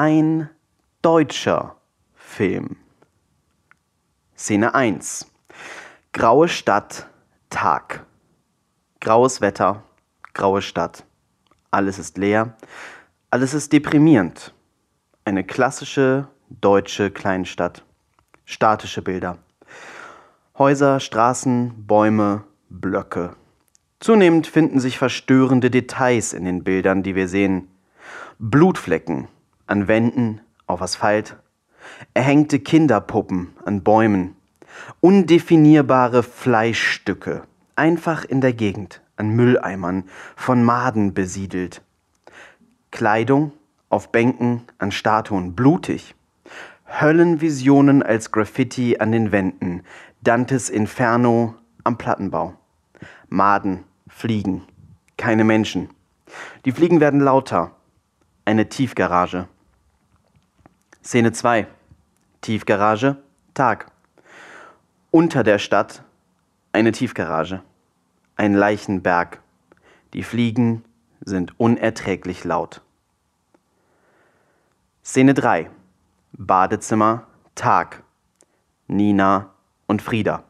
ein deutscher Film. Szene 1. Graue Stadt, Tag. Graues Wetter, graue Stadt. Alles ist leer, alles ist deprimierend. Eine klassische deutsche Kleinstadt. Statische Bilder. Häuser, Straßen, Bäume, Blöcke. Zunehmend finden sich verstörende Details in den Bildern, die wir sehen. Blutflecken an Wänden, auf Asphalt, erhängte Kinderpuppen an Bäumen, undefinierbare Fleischstücke, einfach in der Gegend, an Mülleimern, von Maden besiedelt. Kleidung auf Bänken, an Statuen, blutig. Höllenvisionen als Graffiti an den Wänden, Dantes Inferno am Plattenbau. Maden, Fliegen, keine Menschen. Die Fliegen werden lauter. Eine Tiefgarage. Szene 2. Tiefgarage, Tag. Unter der Stadt eine Tiefgarage. Ein Leichenberg. Die Fliegen sind unerträglich laut. Szene 3. Badezimmer, Tag. Nina und Frieda.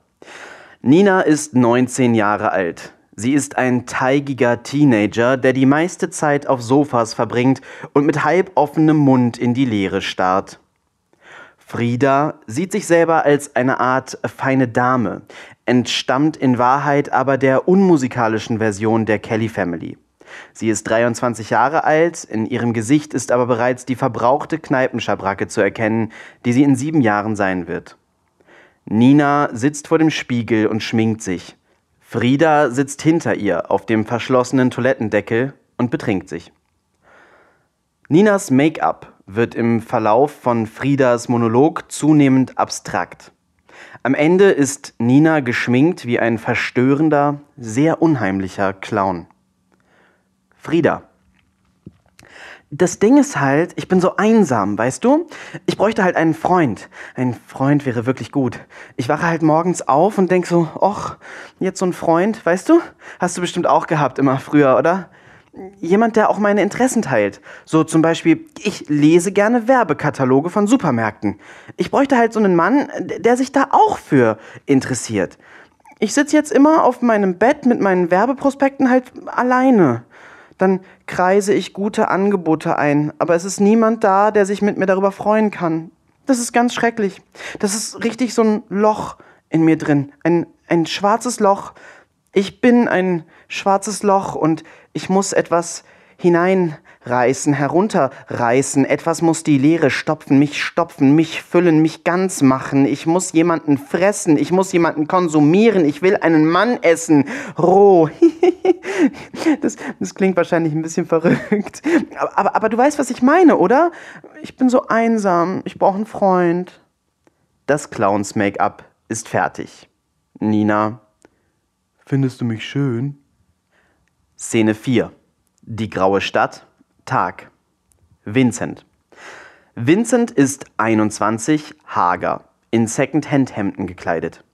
Nina ist 19 Jahre alt. Sie ist ein teigiger Teenager, der die meiste Zeit auf Sofas verbringt und mit halb offenem Mund in die Leere starrt. Frieda sieht sich selber als eine Art feine Dame, entstammt in Wahrheit aber der unmusikalischen Version der Kelly Family. Sie ist 23 Jahre alt, in ihrem Gesicht ist aber bereits die verbrauchte Kneipenschabracke zu erkennen, die sie in sieben Jahren sein wird. Nina sitzt vor dem Spiegel und schminkt sich. Frieda sitzt hinter ihr auf dem verschlossenen Toilettendeckel und betrinkt sich. Ninas Make-up wird im Verlauf von Friedas Monolog zunehmend abstrakt. Am Ende ist Nina geschminkt wie ein verstörender, sehr unheimlicher Clown. Frieda, das Ding ist halt, ich bin so einsam, weißt du? Ich bräuchte halt einen Freund. Ein Freund wäre wirklich gut. Ich wache halt morgens auf und denk so, och, jetzt so ein Freund, weißt du? Hast du bestimmt auch gehabt immer früher, oder? Jemand, der auch meine Interessen teilt. So zum Beispiel, ich lese gerne Werbekataloge von Supermärkten. Ich bräuchte halt so einen Mann, der sich da auch für interessiert. Ich sitze jetzt immer auf meinem Bett mit meinen Werbeprospekten halt alleine dann kreise ich gute Angebote ein, aber es ist niemand da, der sich mit mir darüber freuen kann. Das ist ganz schrecklich. Das ist richtig so ein Loch in mir drin, ein, ein schwarzes Loch. Ich bin ein schwarzes Loch und ich muss etwas hinein reißen, herunterreißen. Etwas muss die Leere stopfen, mich stopfen, mich füllen, mich ganz machen. Ich muss jemanden fressen, ich muss jemanden konsumieren, ich will einen Mann essen. Roh. das, das klingt wahrscheinlich ein bisschen verrückt. Aber, aber, aber du weißt, was ich meine, oder? Ich bin so einsam, ich brauche einen Freund. Das Clowns-Make-up ist fertig. Nina. Findest du mich schön? Szene 4. Die graue Stadt Tag. Vincent. Vincent ist 21, hager, in Second-Hand-Hemden gekleidet.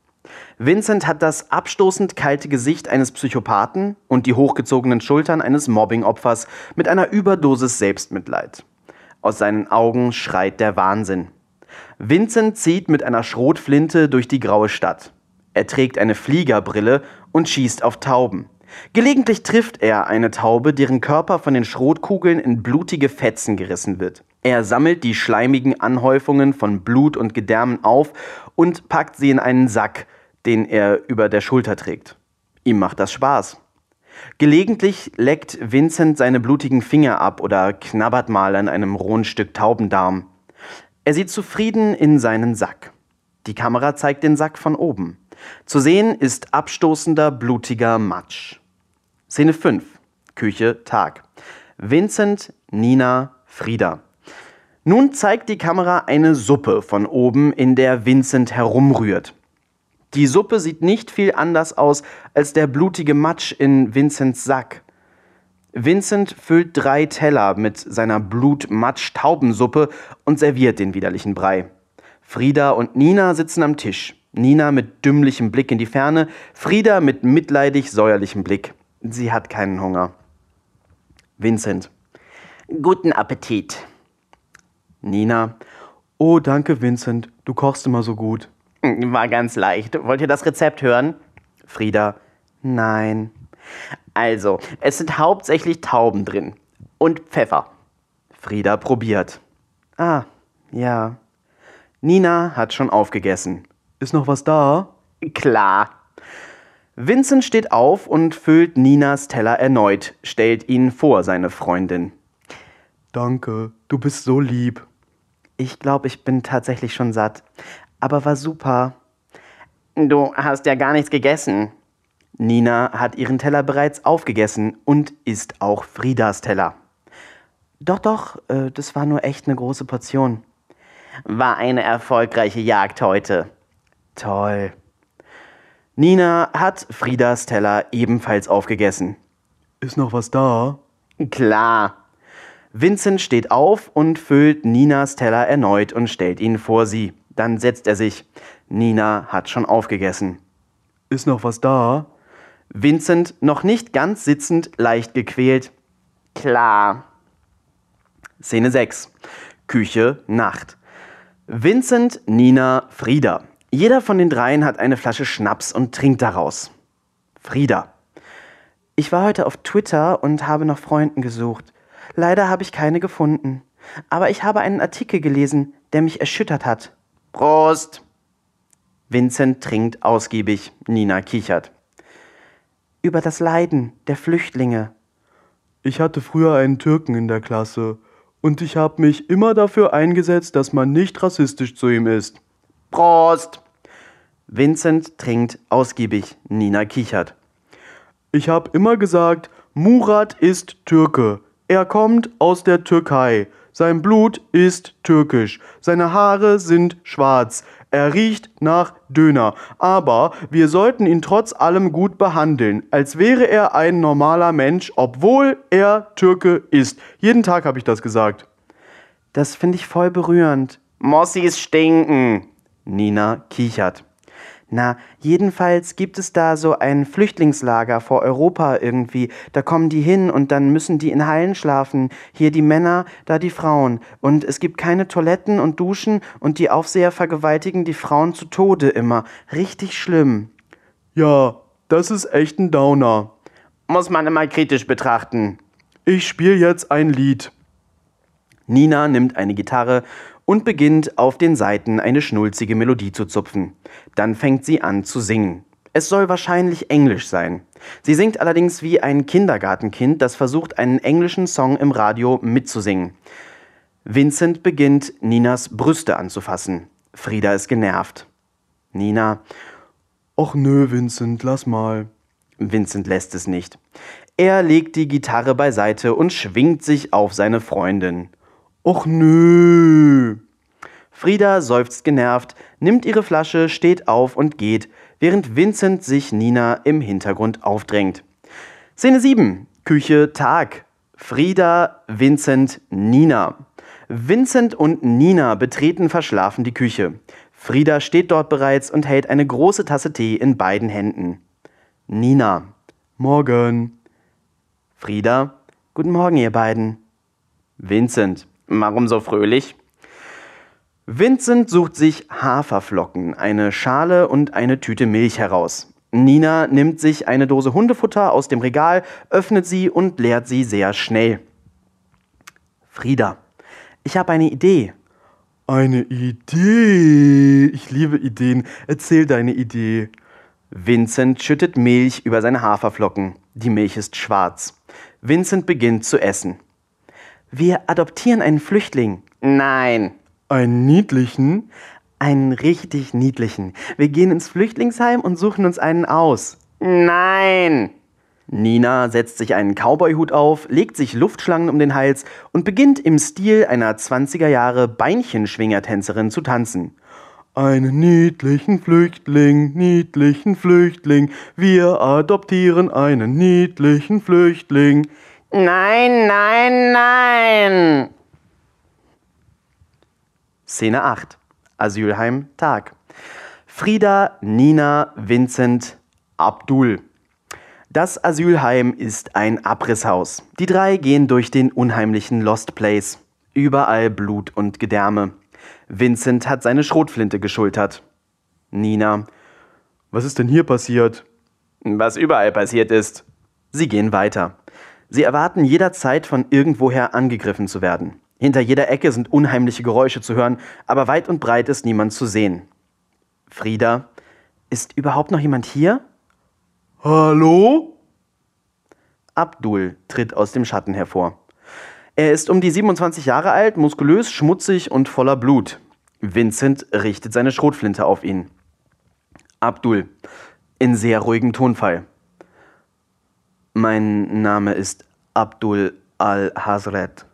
Vincent hat das abstoßend kalte Gesicht eines Psychopathen und die hochgezogenen Schultern eines Mobbing-Opfers mit einer Überdosis Selbstmitleid. Aus seinen Augen schreit der Wahnsinn. Vincent zieht mit einer Schrotflinte durch die graue Stadt. Er trägt eine Fliegerbrille und schießt auf Tauben. Gelegentlich trifft er eine Taube, deren Körper von den Schrotkugeln in blutige Fetzen gerissen wird. Er sammelt die schleimigen Anhäufungen von Blut und Gedärmen auf und packt sie in einen Sack, den er über der Schulter trägt. Ihm macht das Spaß. Gelegentlich leckt Vincent seine blutigen Finger ab oder knabbert mal an einem rohen Stück Taubendarm. Er sieht zufrieden in seinen Sack. Die Kamera zeigt den Sack von oben. Zu sehen ist abstoßender, blutiger Matsch. Szene 5. Küche, Tag. Vincent, Nina, Frieda. Nun zeigt die Kamera eine Suppe von oben, in der Vincent herumrührt. Die Suppe sieht nicht viel anders aus als der blutige Matsch in Vincents Sack. Vincent füllt drei Teller mit seiner Blut-Matsch-Taubensuppe und serviert den widerlichen Brei. Frieda und Nina sitzen am Tisch. Nina mit dümmlichem Blick in die Ferne, Frieda mit mitleidig säuerlichem Blick. Sie hat keinen Hunger. Vincent. Guten Appetit. Nina. Oh, danke, Vincent. Du kochst immer so gut. War ganz leicht. Wollt ihr das Rezept hören? Frieda. Nein. Also, es sind hauptsächlich Tauben drin. Und Pfeffer. Frieda probiert. Ah, ja. Nina hat schon aufgegessen. Ist noch was da? Klar. Vincent steht auf und füllt Ninas Teller erneut, stellt ihn vor seine Freundin. Danke, du bist so lieb. Ich glaube, ich bin tatsächlich schon satt. Aber war super. Du hast ja gar nichts gegessen. Nina hat ihren Teller bereits aufgegessen und isst auch Friedas Teller. Doch, doch, äh, das war nur echt eine große Portion. War eine erfolgreiche Jagd heute. Toll. Nina hat Friedas Teller ebenfalls aufgegessen. Ist noch was da? Klar. Vincent steht auf und füllt Ninas Teller erneut und stellt ihn vor sie. Dann setzt er sich. Nina hat schon aufgegessen. Ist noch was da? Vincent, noch nicht ganz sitzend, leicht gequält. Klar. Szene 6. Küche, Nacht. Vincent, Nina, Frieda. Jeder von den dreien hat eine Flasche Schnaps und trinkt daraus. Frieda. Ich war heute auf Twitter und habe nach Freunden gesucht. Leider habe ich keine gefunden. Aber ich habe einen Artikel gelesen, der mich erschüttert hat. Prost! Vincent trinkt ausgiebig, Nina kichert. Über das Leiden der Flüchtlinge. Ich hatte früher einen Türken in der Klasse und ich habe mich immer dafür eingesetzt, dass man nicht rassistisch zu ihm ist. Prost! Vincent trinkt ausgiebig, Nina kichert. Ich habe immer gesagt, Murat ist Türke. Er kommt aus der Türkei. Sein Blut ist türkisch. Seine Haare sind schwarz. Er riecht nach Döner. Aber wir sollten ihn trotz allem gut behandeln, als wäre er ein normaler Mensch, obwohl er Türke ist. Jeden Tag habe ich das gesagt. Das finde ich voll berührend. Mossis stinken. Nina kichert. Na, jedenfalls gibt es da so ein Flüchtlingslager vor Europa irgendwie. Da kommen die hin und dann müssen die in Hallen schlafen. Hier die Männer, da die Frauen. Und es gibt keine Toiletten und Duschen und die Aufseher vergewaltigen die Frauen zu Tode immer. Richtig schlimm. Ja, das ist echt ein Downer. Muss man immer kritisch betrachten. Ich spiele jetzt ein Lied. Nina nimmt eine Gitarre und beginnt auf den Saiten eine schnulzige Melodie zu zupfen. Dann fängt sie an zu singen. Es soll wahrscheinlich Englisch sein. Sie singt allerdings wie ein Kindergartenkind, das versucht, einen englischen Song im Radio mitzusingen. Vincent beginnt, Ninas Brüste anzufassen. Frieda ist genervt. Nina. Och nö, Vincent, lass mal. Vincent lässt es nicht. Er legt die Gitarre beiseite und schwingt sich auf seine Freundin. Och nö. Frieda seufzt genervt, nimmt ihre Flasche, steht auf und geht, während Vincent sich Nina im Hintergrund aufdrängt. Szene 7. Küche Tag. Frieda, Vincent, Nina. Vincent und Nina betreten verschlafen die Küche. Frieda steht dort bereits und hält eine große Tasse Tee in beiden Händen. Nina. Morgen. Frieda. Guten Morgen, ihr beiden. Vincent. Warum so fröhlich? Vincent sucht sich Haferflocken, eine Schale und eine Tüte Milch heraus. Nina nimmt sich eine Dose Hundefutter aus dem Regal, öffnet sie und leert sie sehr schnell. Frieda, ich habe eine Idee. Eine Idee. Ich liebe Ideen. Erzähl deine Idee. Vincent schüttet Milch über seine Haferflocken. Die Milch ist schwarz. Vincent beginnt zu essen. Wir adoptieren einen Flüchtling. Nein. Einen niedlichen? Einen richtig niedlichen. Wir gehen ins Flüchtlingsheim und suchen uns einen aus. Nein. Nina setzt sich einen Cowboyhut auf, legt sich Luftschlangen um den Hals und beginnt im Stil einer 20er Jahre Beinchenschwingertänzerin zu tanzen. Einen niedlichen Flüchtling, niedlichen Flüchtling, wir adoptieren einen niedlichen Flüchtling. Nein, nein, nein. Szene 8. Asylheim Tag. Frieda, Nina, Vincent, Abdul. Das Asylheim ist ein Abrisshaus. Die drei gehen durch den unheimlichen Lost Place. Überall Blut und Gedärme. Vincent hat seine Schrotflinte geschultert. Nina. Was ist denn hier passiert? Was überall passiert ist. Sie gehen weiter. Sie erwarten jederzeit von irgendwoher angegriffen zu werden. Hinter jeder Ecke sind unheimliche Geräusche zu hören, aber weit und breit ist niemand zu sehen. Frieda, ist überhaupt noch jemand hier? Hallo? Abdul tritt aus dem Schatten hervor. Er ist um die 27 Jahre alt, muskulös, schmutzig und voller Blut. Vincent richtet seine Schrotflinte auf ihn. Abdul, in sehr ruhigem Tonfall. Mein Name ist Abdul al-Hazret.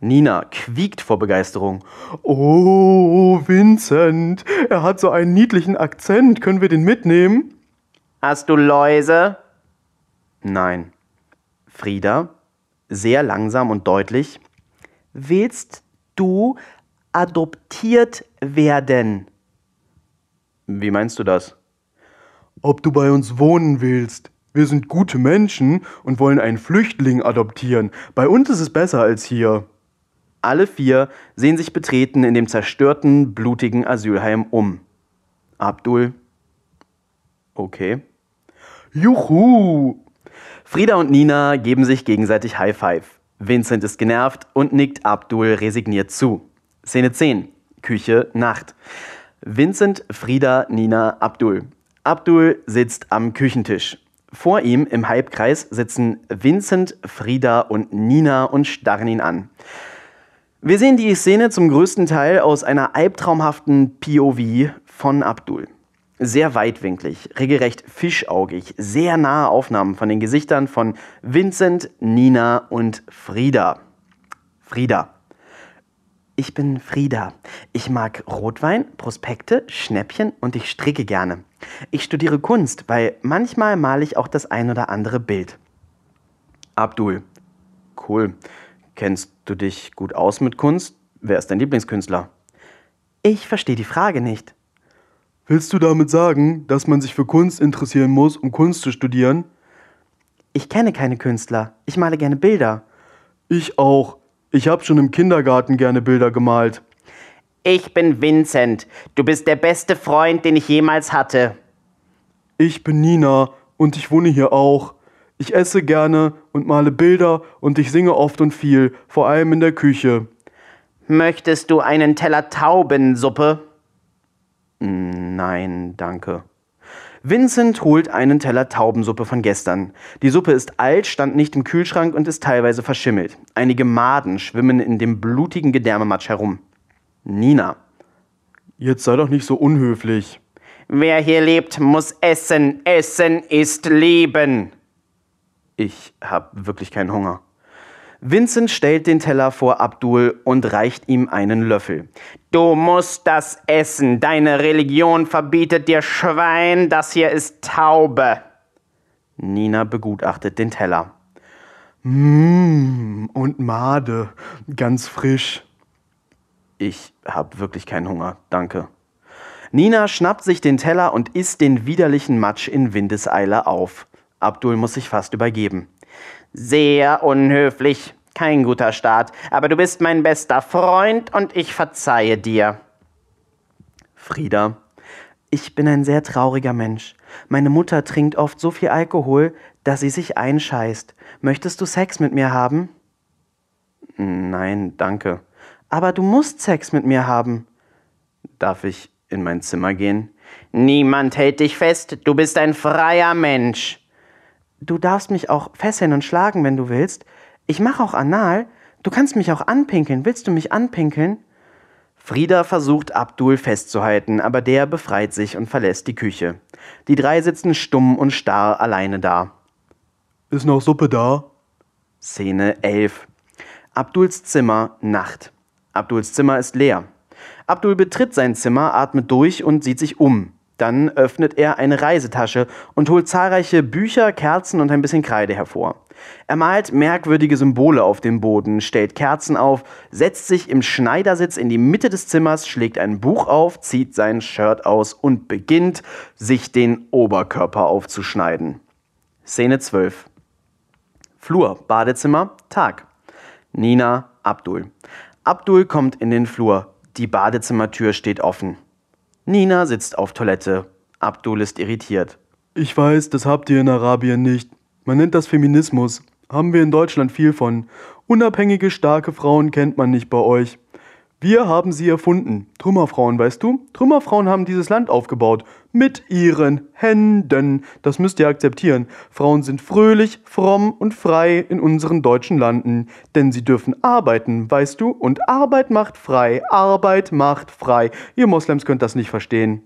Nina quiekt vor Begeisterung. Oh, Vincent, er hat so einen niedlichen Akzent. Können wir den mitnehmen? Hast du Läuse? Nein. Frieda, sehr langsam und deutlich. Willst du adoptiert werden? Wie meinst du das? Ob du bei uns wohnen willst. Wir sind gute Menschen und wollen einen Flüchtling adoptieren. Bei uns ist es besser als hier. Alle vier sehen sich betreten in dem zerstörten, blutigen Asylheim um. Abdul. Okay. Juhu! Frieda und Nina geben sich gegenseitig High Five. Vincent ist genervt und nickt Abdul resigniert zu. Szene 10. Küche, Nacht. Vincent, Frieda, Nina, Abdul. Abdul sitzt am Küchentisch. Vor ihm im Halbkreis sitzen Vincent, Frieda und Nina und starren ihn an. Wir sehen die Szene zum größten Teil aus einer albtraumhaften POV von Abdul. Sehr weitwinklig, regelrecht fischaugig, sehr nahe Aufnahmen von den Gesichtern von Vincent, Nina und Frieda. Frieda. Ich bin Frieda. Ich mag Rotwein, Prospekte, Schnäppchen und ich stricke gerne. Ich studiere Kunst, weil manchmal male ich auch das ein oder andere Bild. Abdul. Cool. Kennst du dich gut aus mit Kunst? Wer ist dein Lieblingskünstler? Ich verstehe die Frage nicht. Willst du damit sagen, dass man sich für Kunst interessieren muss, um Kunst zu studieren? Ich kenne keine Künstler. Ich male gerne Bilder. Ich auch. Ich habe schon im Kindergarten gerne Bilder gemalt. Ich bin Vincent. Du bist der beste Freund, den ich jemals hatte. Ich bin Nina und ich wohne hier auch. Ich esse gerne und male Bilder und ich singe oft und viel, vor allem in der Küche. Möchtest du einen Teller Taubensuppe? Nein, danke. Vincent holt einen Teller Taubensuppe von gestern. Die Suppe ist alt, stand nicht im Kühlschrank und ist teilweise verschimmelt. Einige Maden schwimmen in dem blutigen Gedärmematsch herum. Nina. Jetzt sei doch nicht so unhöflich. Wer hier lebt, muss essen. Essen ist Leben. Ich hab wirklich keinen Hunger. Vincent stellt den Teller vor Abdul und reicht ihm einen Löffel. Du musst das essen. Deine Religion verbietet dir Schwein. Das hier ist Taube. Nina begutachtet den Teller. Mmm, und Made. Ganz frisch. Ich hab wirklich keinen Hunger, danke. Nina schnappt sich den Teller und isst den widerlichen Matsch in Windeseile auf. Abdul muss sich fast übergeben. Sehr unhöflich. Kein guter Start. Aber du bist mein bester Freund und ich verzeihe dir. Frieda. Ich bin ein sehr trauriger Mensch. Meine Mutter trinkt oft so viel Alkohol, dass sie sich einscheißt. Möchtest du Sex mit mir haben? Nein, danke. Aber du musst Sex mit mir haben. Darf ich in mein Zimmer gehen? Niemand hält dich fest. Du bist ein freier Mensch. Du darfst mich auch fesseln und schlagen, wenn du willst. Ich mache auch anal. Du kannst mich auch anpinkeln. Willst du mich anpinkeln? Frieda versucht Abdul festzuhalten, aber der befreit sich und verlässt die Küche. Die drei sitzen stumm und starr alleine da. Ist noch Suppe da? Szene 11. Abduls Zimmer, Nacht. Abduls Zimmer ist leer. Abdul betritt sein Zimmer, atmet durch und sieht sich um. Dann öffnet er eine Reisetasche und holt zahlreiche Bücher, Kerzen und ein bisschen Kreide hervor. Er malt merkwürdige Symbole auf dem Boden, stellt Kerzen auf, setzt sich im Schneidersitz in die Mitte des Zimmers, schlägt ein Buch auf, zieht sein Shirt aus und beginnt, sich den Oberkörper aufzuschneiden. Szene 12. Flur, Badezimmer, Tag. Nina, Abdul. Abdul kommt in den Flur. Die Badezimmertür steht offen. Nina sitzt auf Toilette. Abdul ist irritiert. Ich weiß, das habt ihr in Arabien nicht. Man nennt das Feminismus. Haben wir in Deutschland viel von. Unabhängige, starke Frauen kennt man nicht bei euch. Wir haben sie erfunden. Trümmerfrauen, weißt du? Trümmerfrauen haben dieses Land aufgebaut. Mit ihren Händen. Das müsst ihr akzeptieren. Frauen sind fröhlich, fromm und frei in unseren deutschen Landen. Denn sie dürfen arbeiten, weißt du? Und Arbeit macht frei. Arbeit macht frei. Ihr Moslems könnt das nicht verstehen.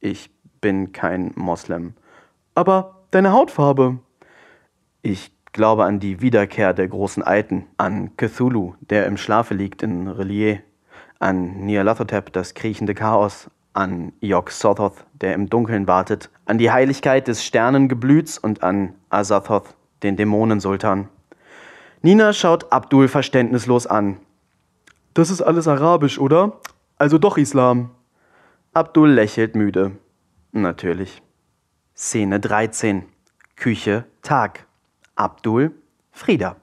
Ich bin kein Moslem. Aber deine Hautfarbe. Ich glaube an die Wiederkehr der großen Alten, an Cthulhu, der im Schlafe liegt in Relier, an Nyarlathotep, das kriechende Chaos, an Yog Sothoth, der im Dunkeln wartet, an die Heiligkeit des Sternengeblüts und an Azathoth, den Dämonensultan. Nina schaut Abdul verständnislos an. Das ist alles arabisch, oder? Also doch Islam. Abdul lächelt müde. Natürlich. Szene 13. Küche, Tag. Abdul, Frieda.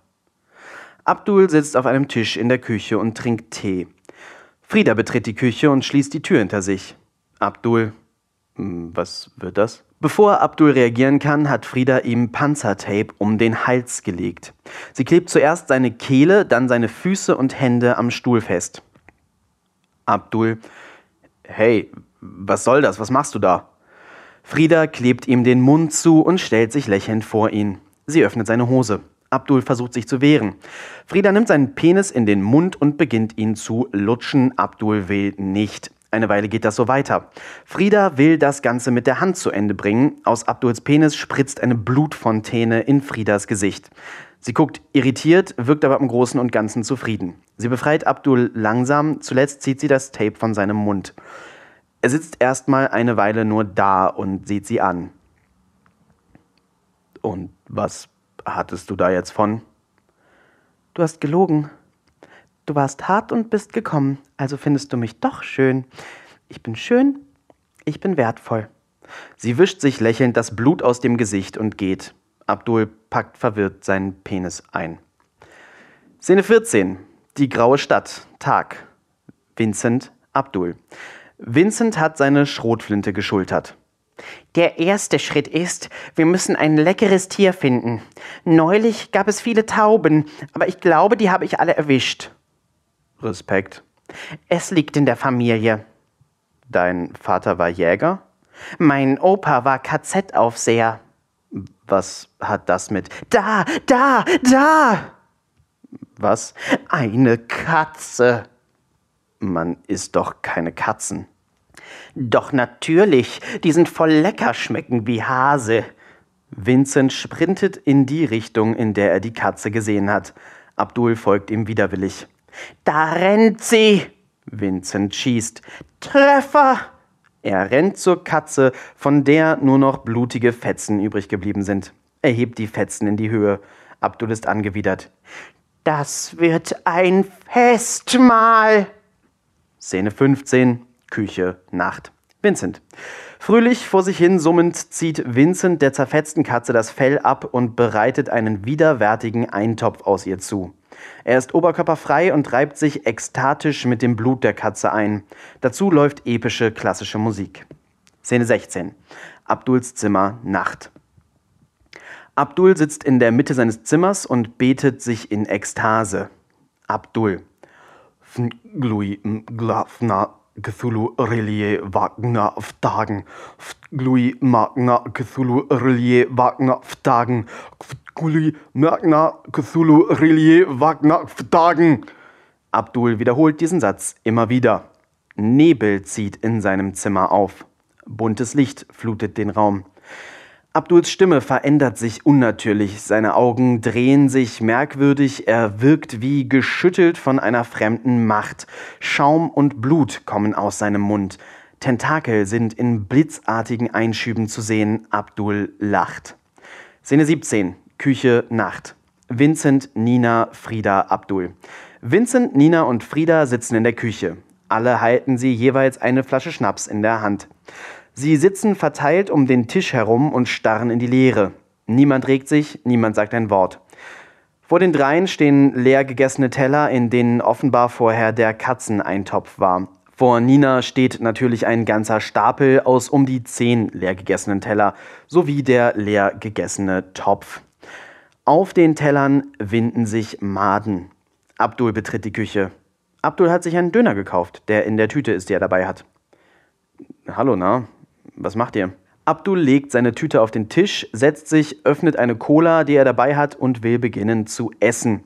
Abdul sitzt auf einem Tisch in der Küche und trinkt Tee. Frieda betritt die Küche und schließt die Tür hinter sich. Abdul, hm, was wird das? Bevor Abdul reagieren kann, hat Frieda ihm Panzertape um den Hals gelegt. Sie klebt zuerst seine Kehle, dann seine Füße und Hände am Stuhl fest. Abdul, hey, was soll das? Was machst du da? Frieda klebt ihm den Mund zu und stellt sich lächelnd vor ihn. Sie öffnet seine Hose. Abdul versucht sich zu wehren. Frieda nimmt seinen Penis in den Mund und beginnt ihn zu lutschen. Abdul will nicht. Eine Weile geht das so weiter. Frieda will das Ganze mit der Hand zu Ende bringen. Aus Abduls Penis spritzt eine Blutfontäne in Friedas Gesicht. Sie guckt irritiert, wirkt aber im Großen und Ganzen zufrieden. Sie befreit Abdul langsam, zuletzt zieht sie das Tape von seinem Mund. Er sitzt erstmal eine Weile nur da und sieht sie an. Und was hattest du da jetzt von? Du hast gelogen. Du warst hart und bist gekommen, also findest du mich doch schön. Ich bin schön, ich bin wertvoll. Sie wischt sich lächelnd das Blut aus dem Gesicht und geht. Abdul packt verwirrt seinen Penis ein. Szene 14. Die graue Stadt. Tag. Vincent Abdul. Vincent hat seine Schrotflinte geschultert. Der erste Schritt ist, wir müssen ein leckeres Tier finden. Neulich gab es viele Tauben, aber ich glaube, die habe ich alle erwischt. Respekt. Es liegt in der Familie. Dein Vater war Jäger? Mein Opa war KZ-Aufseher. Was hat das mit. Da, da, da! Was? Eine Katze. Man isst doch keine Katzen. Doch natürlich, die sind voll lecker, schmecken wie Hase. Vincent sprintet in die Richtung, in der er die Katze gesehen hat. Abdul folgt ihm widerwillig. Da rennt sie! Vincent schießt. Treffer! Er rennt zur Katze, von der nur noch blutige Fetzen übrig geblieben sind. Er hebt die Fetzen in die Höhe. Abdul ist angewidert. Das wird ein Festmahl! Szene 15. Küche, Nacht. Vincent. Fröhlich vor sich hin summend zieht Vincent der zerfetzten Katze das Fell ab und bereitet einen widerwärtigen Eintopf aus ihr zu. Er ist oberkörperfrei und reibt sich ekstatisch mit dem Blut der Katze ein. Dazu läuft epische klassische Musik. Szene 16. Abduls Zimmer, Nacht. Abdul sitzt in der Mitte seines Zimmers und betet sich in Ekstase. Abdul. Glui glafna Cthulhu Relie Wagner Vtagen. Glui Magna Cthulhu Relie Wagner Vtagen. Glui Magna Cthulhu Relie Wagner Vtagen. Abdul wiederholt diesen Satz immer wieder. Nebel zieht in seinem Zimmer auf. Buntes Licht flutet den Raum. Abduls Stimme verändert sich unnatürlich, seine Augen drehen sich merkwürdig, er wirkt wie geschüttelt von einer fremden Macht. Schaum und Blut kommen aus seinem Mund. Tentakel sind in blitzartigen Einschüben zu sehen. Abdul lacht. Szene 17. Küche, Nacht. Vincent, Nina, Frieda, Abdul. Vincent, Nina und Frieda sitzen in der Küche. Alle halten sie jeweils eine Flasche Schnaps in der Hand. Sie sitzen verteilt um den Tisch herum und starren in die Leere. Niemand regt sich, niemand sagt ein Wort. Vor den dreien stehen leer gegessene Teller, in denen offenbar vorher der Katzeneintopf war. Vor Nina steht natürlich ein ganzer Stapel aus um die zehn leer gegessenen Teller sowie der leer gegessene Topf. Auf den Tellern winden sich Maden. Abdul betritt die Küche. Abdul hat sich einen Döner gekauft, der in der Tüte ist, die er dabei hat. Hallo, na? Was macht ihr? Abdul legt seine Tüte auf den Tisch, setzt sich, öffnet eine Cola, die er dabei hat und will beginnen zu essen.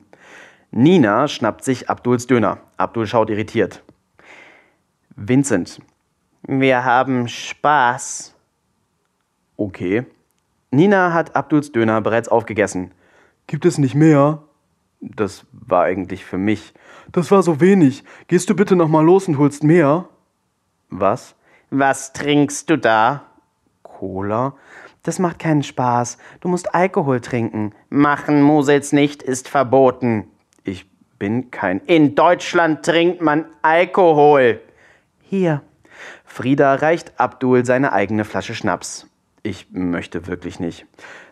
Nina schnappt sich Abduls Döner. Abdul schaut irritiert. Vincent. Wir haben Spaß. Okay. Nina hat Abduls Döner bereits aufgegessen. Gibt es nicht mehr? Das war eigentlich für mich. Das war so wenig. Gehst du bitte noch mal los und holst mehr? Was? Was trinkst du da? Cola? Das macht keinen Spaß. Du musst Alkohol trinken. Machen Musels nicht ist verboten. Ich bin kein. In Deutschland trinkt man Alkohol. Hier. Frieda reicht Abdul seine eigene Flasche Schnaps. Ich möchte wirklich nicht.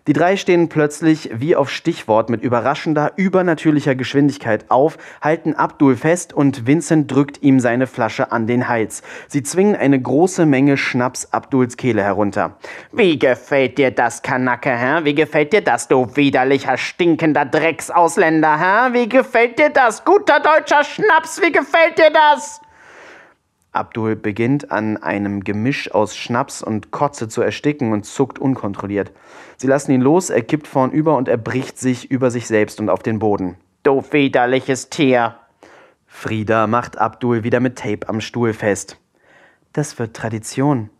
Die drei stehen plötzlich wie auf Stichwort mit überraschender, übernatürlicher Geschwindigkeit auf, halten Abdul fest und Vincent drückt ihm seine Flasche an den Hals. Sie zwingen eine große Menge Schnaps Abduls Kehle herunter. Wie gefällt dir das, Kanacke, hä? Wie gefällt dir das, du widerlicher, stinkender Drecksausländer, hä? Wie gefällt dir das? Guter deutscher Schnaps, wie gefällt dir das? Abdul beginnt an einem Gemisch aus Schnaps und Kotze zu ersticken und zuckt unkontrolliert. Sie lassen ihn los, er kippt vornüber und er bricht sich über sich selbst und auf den Boden. Du widerliches Tier! Frieda macht Abdul wieder mit Tape am Stuhl fest. Das wird Tradition.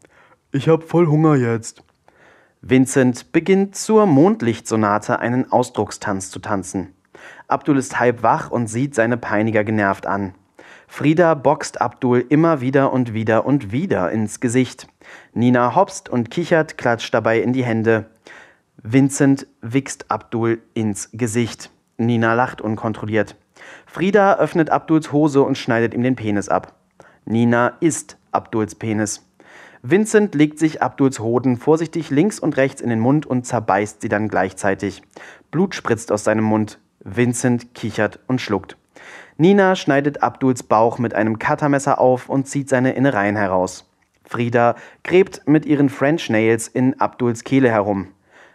Ich hab voll Hunger jetzt. Vincent beginnt zur Mondlichtsonate einen Ausdruckstanz zu tanzen. Abdul ist halb wach und sieht seine Peiniger genervt an. Frieda boxt Abdul immer wieder und wieder und wieder ins Gesicht. Nina hopst und kichert, klatscht dabei in die Hände. Vincent wichst Abdul ins Gesicht. Nina lacht unkontrolliert. Frieda öffnet Abduls Hose und schneidet ihm den Penis ab. Nina isst Abduls Penis. Vincent legt sich Abduls Hoden vorsichtig links und rechts in den Mund und zerbeißt sie dann gleichzeitig. Blut spritzt aus seinem Mund. Vincent kichert und schluckt. Nina schneidet Abduls Bauch mit einem Cuttermesser auf und zieht seine Innereien heraus. Frieda gräbt mit ihren French Nails in Abduls Kehle herum.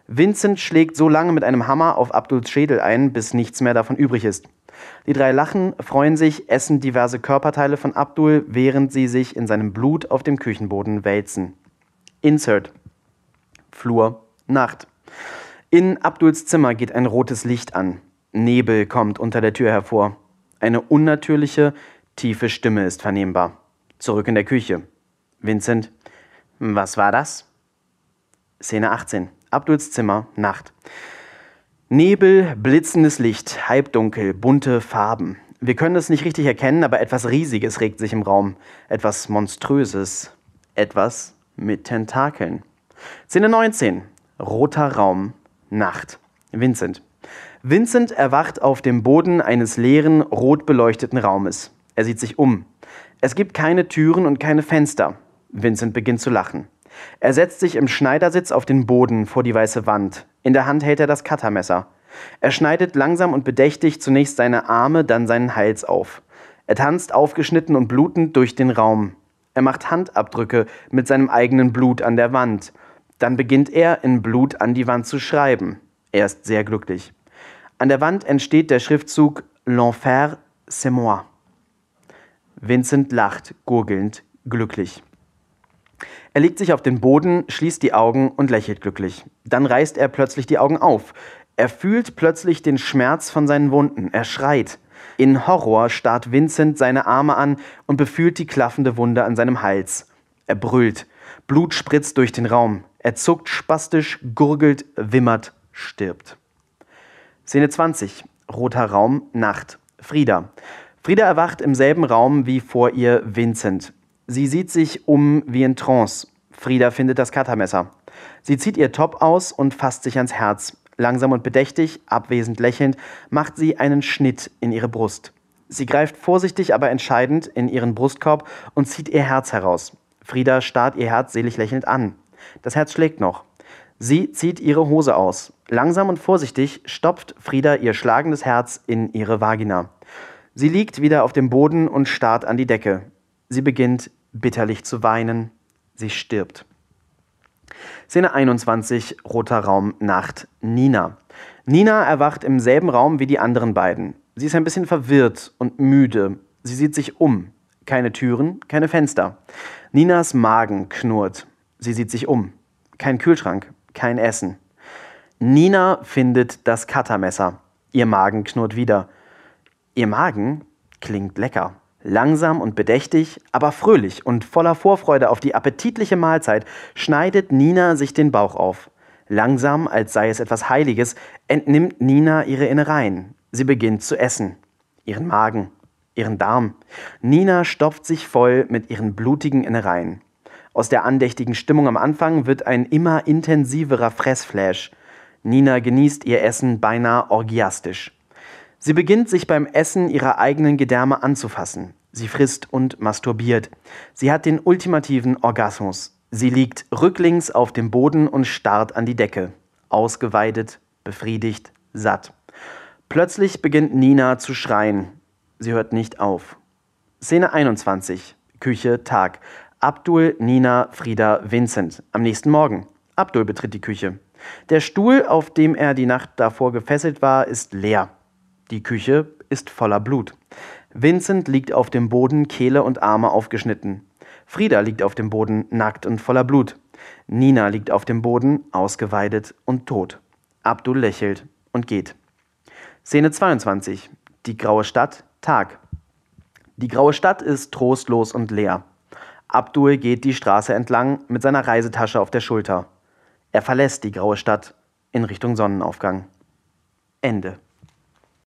Vincent schlägt so lange mit einem Hammer auf Abduls Schädel ein, bis nichts mehr davon übrig ist. Die drei lachen, freuen sich, essen diverse Körperteile von Abdul, während sie sich in seinem Blut auf dem Küchenboden wälzen. Insert. Flur. Nacht. In Abduls Zimmer geht ein rotes Licht an. Nebel kommt unter der Tür hervor. Eine unnatürliche, tiefe Stimme ist vernehmbar. Zurück in der Küche. Vincent. Was war das? Szene 18. Abduls Zimmer, Nacht. Nebel, blitzendes Licht, halbdunkel, bunte Farben. Wir können es nicht richtig erkennen, aber etwas Riesiges regt sich im Raum. Etwas Monströses. Etwas mit Tentakeln. Szene 19. Roter Raum, Nacht. Vincent. Vincent erwacht auf dem Boden eines leeren, rot beleuchteten Raumes. Er sieht sich um. Es gibt keine Türen und keine Fenster. Vincent beginnt zu lachen. Er setzt sich im Schneidersitz auf den Boden vor die weiße Wand. In der Hand hält er das Cuttermesser. Er schneidet langsam und bedächtig zunächst seine Arme, dann seinen Hals auf. Er tanzt aufgeschnitten und blutend durch den Raum. Er macht Handabdrücke mit seinem eigenen Blut an der Wand. Dann beginnt er in Blut an die Wand zu schreiben. Er ist sehr glücklich. An der Wand entsteht der Schriftzug L'Enfer, c'est moi. Vincent lacht, gurgelnd, glücklich. Er legt sich auf den Boden, schließt die Augen und lächelt glücklich. Dann reißt er plötzlich die Augen auf. Er fühlt plötzlich den Schmerz von seinen Wunden. Er schreit. In Horror starrt Vincent seine Arme an und befühlt die klaffende Wunde an seinem Hals. Er brüllt. Blut spritzt durch den Raum. Er zuckt spastisch, gurgelt, wimmert, stirbt. Szene 20. Roter Raum, Nacht. Frieda. Frieda erwacht im selben Raum wie vor ihr Vincent. Sie sieht sich um wie in Trance. Frieda findet das Cuttermesser. Sie zieht ihr Top aus und fasst sich ans Herz. Langsam und bedächtig, abwesend lächelnd, macht sie einen Schnitt in ihre Brust. Sie greift vorsichtig, aber entscheidend in ihren Brustkorb und zieht ihr Herz heraus. Frieda starrt ihr Herz selig lächelnd an. Das Herz schlägt noch. Sie zieht ihre Hose aus. Langsam und vorsichtig stopft Frieda ihr schlagendes Herz in ihre Vagina. Sie liegt wieder auf dem Boden und starrt an die Decke. Sie beginnt bitterlich zu weinen. Sie stirbt. Szene 21, roter Raum, Nacht, Nina. Nina erwacht im selben Raum wie die anderen beiden. Sie ist ein bisschen verwirrt und müde. Sie sieht sich um. Keine Türen, keine Fenster. Ninas Magen knurrt. Sie sieht sich um. Kein Kühlschrank, kein Essen. Nina findet das Cuttermesser. Ihr Magen knurrt wieder. Ihr Magen klingt lecker. Langsam und bedächtig, aber fröhlich und voller Vorfreude auf die appetitliche Mahlzeit schneidet Nina sich den Bauch auf. Langsam, als sei es etwas Heiliges, entnimmt Nina ihre Innereien. Sie beginnt zu essen. Ihren Magen, ihren Darm. Nina stopft sich voll mit ihren blutigen Innereien. Aus der andächtigen Stimmung am Anfang wird ein immer intensiverer Fressflash. Nina genießt ihr Essen beinahe orgiastisch. Sie beginnt sich beim Essen ihrer eigenen Gedärme anzufassen. Sie frisst und masturbiert. Sie hat den ultimativen Orgasmus. Sie liegt rücklings auf dem Boden und starrt an die Decke. Ausgeweidet, befriedigt, satt. Plötzlich beginnt Nina zu schreien. Sie hört nicht auf. Szene 21. Küche, Tag. Abdul, Nina, Frieda, Vincent. Am nächsten Morgen. Abdul betritt die Küche. Der Stuhl, auf dem er die Nacht davor gefesselt war, ist leer. Die Küche ist voller Blut. Vincent liegt auf dem Boden, Kehle und Arme aufgeschnitten. Frieda liegt auf dem Boden, nackt und voller Blut. Nina liegt auf dem Boden, ausgeweidet und tot. Abdul lächelt und geht. Szene 22. Die graue Stadt, Tag. Die graue Stadt ist trostlos und leer. Abdul geht die Straße entlang mit seiner Reisetasche auf der Schulter. Er verlässt die graue Stadt in Richtung Sonnenaufgang. Ende.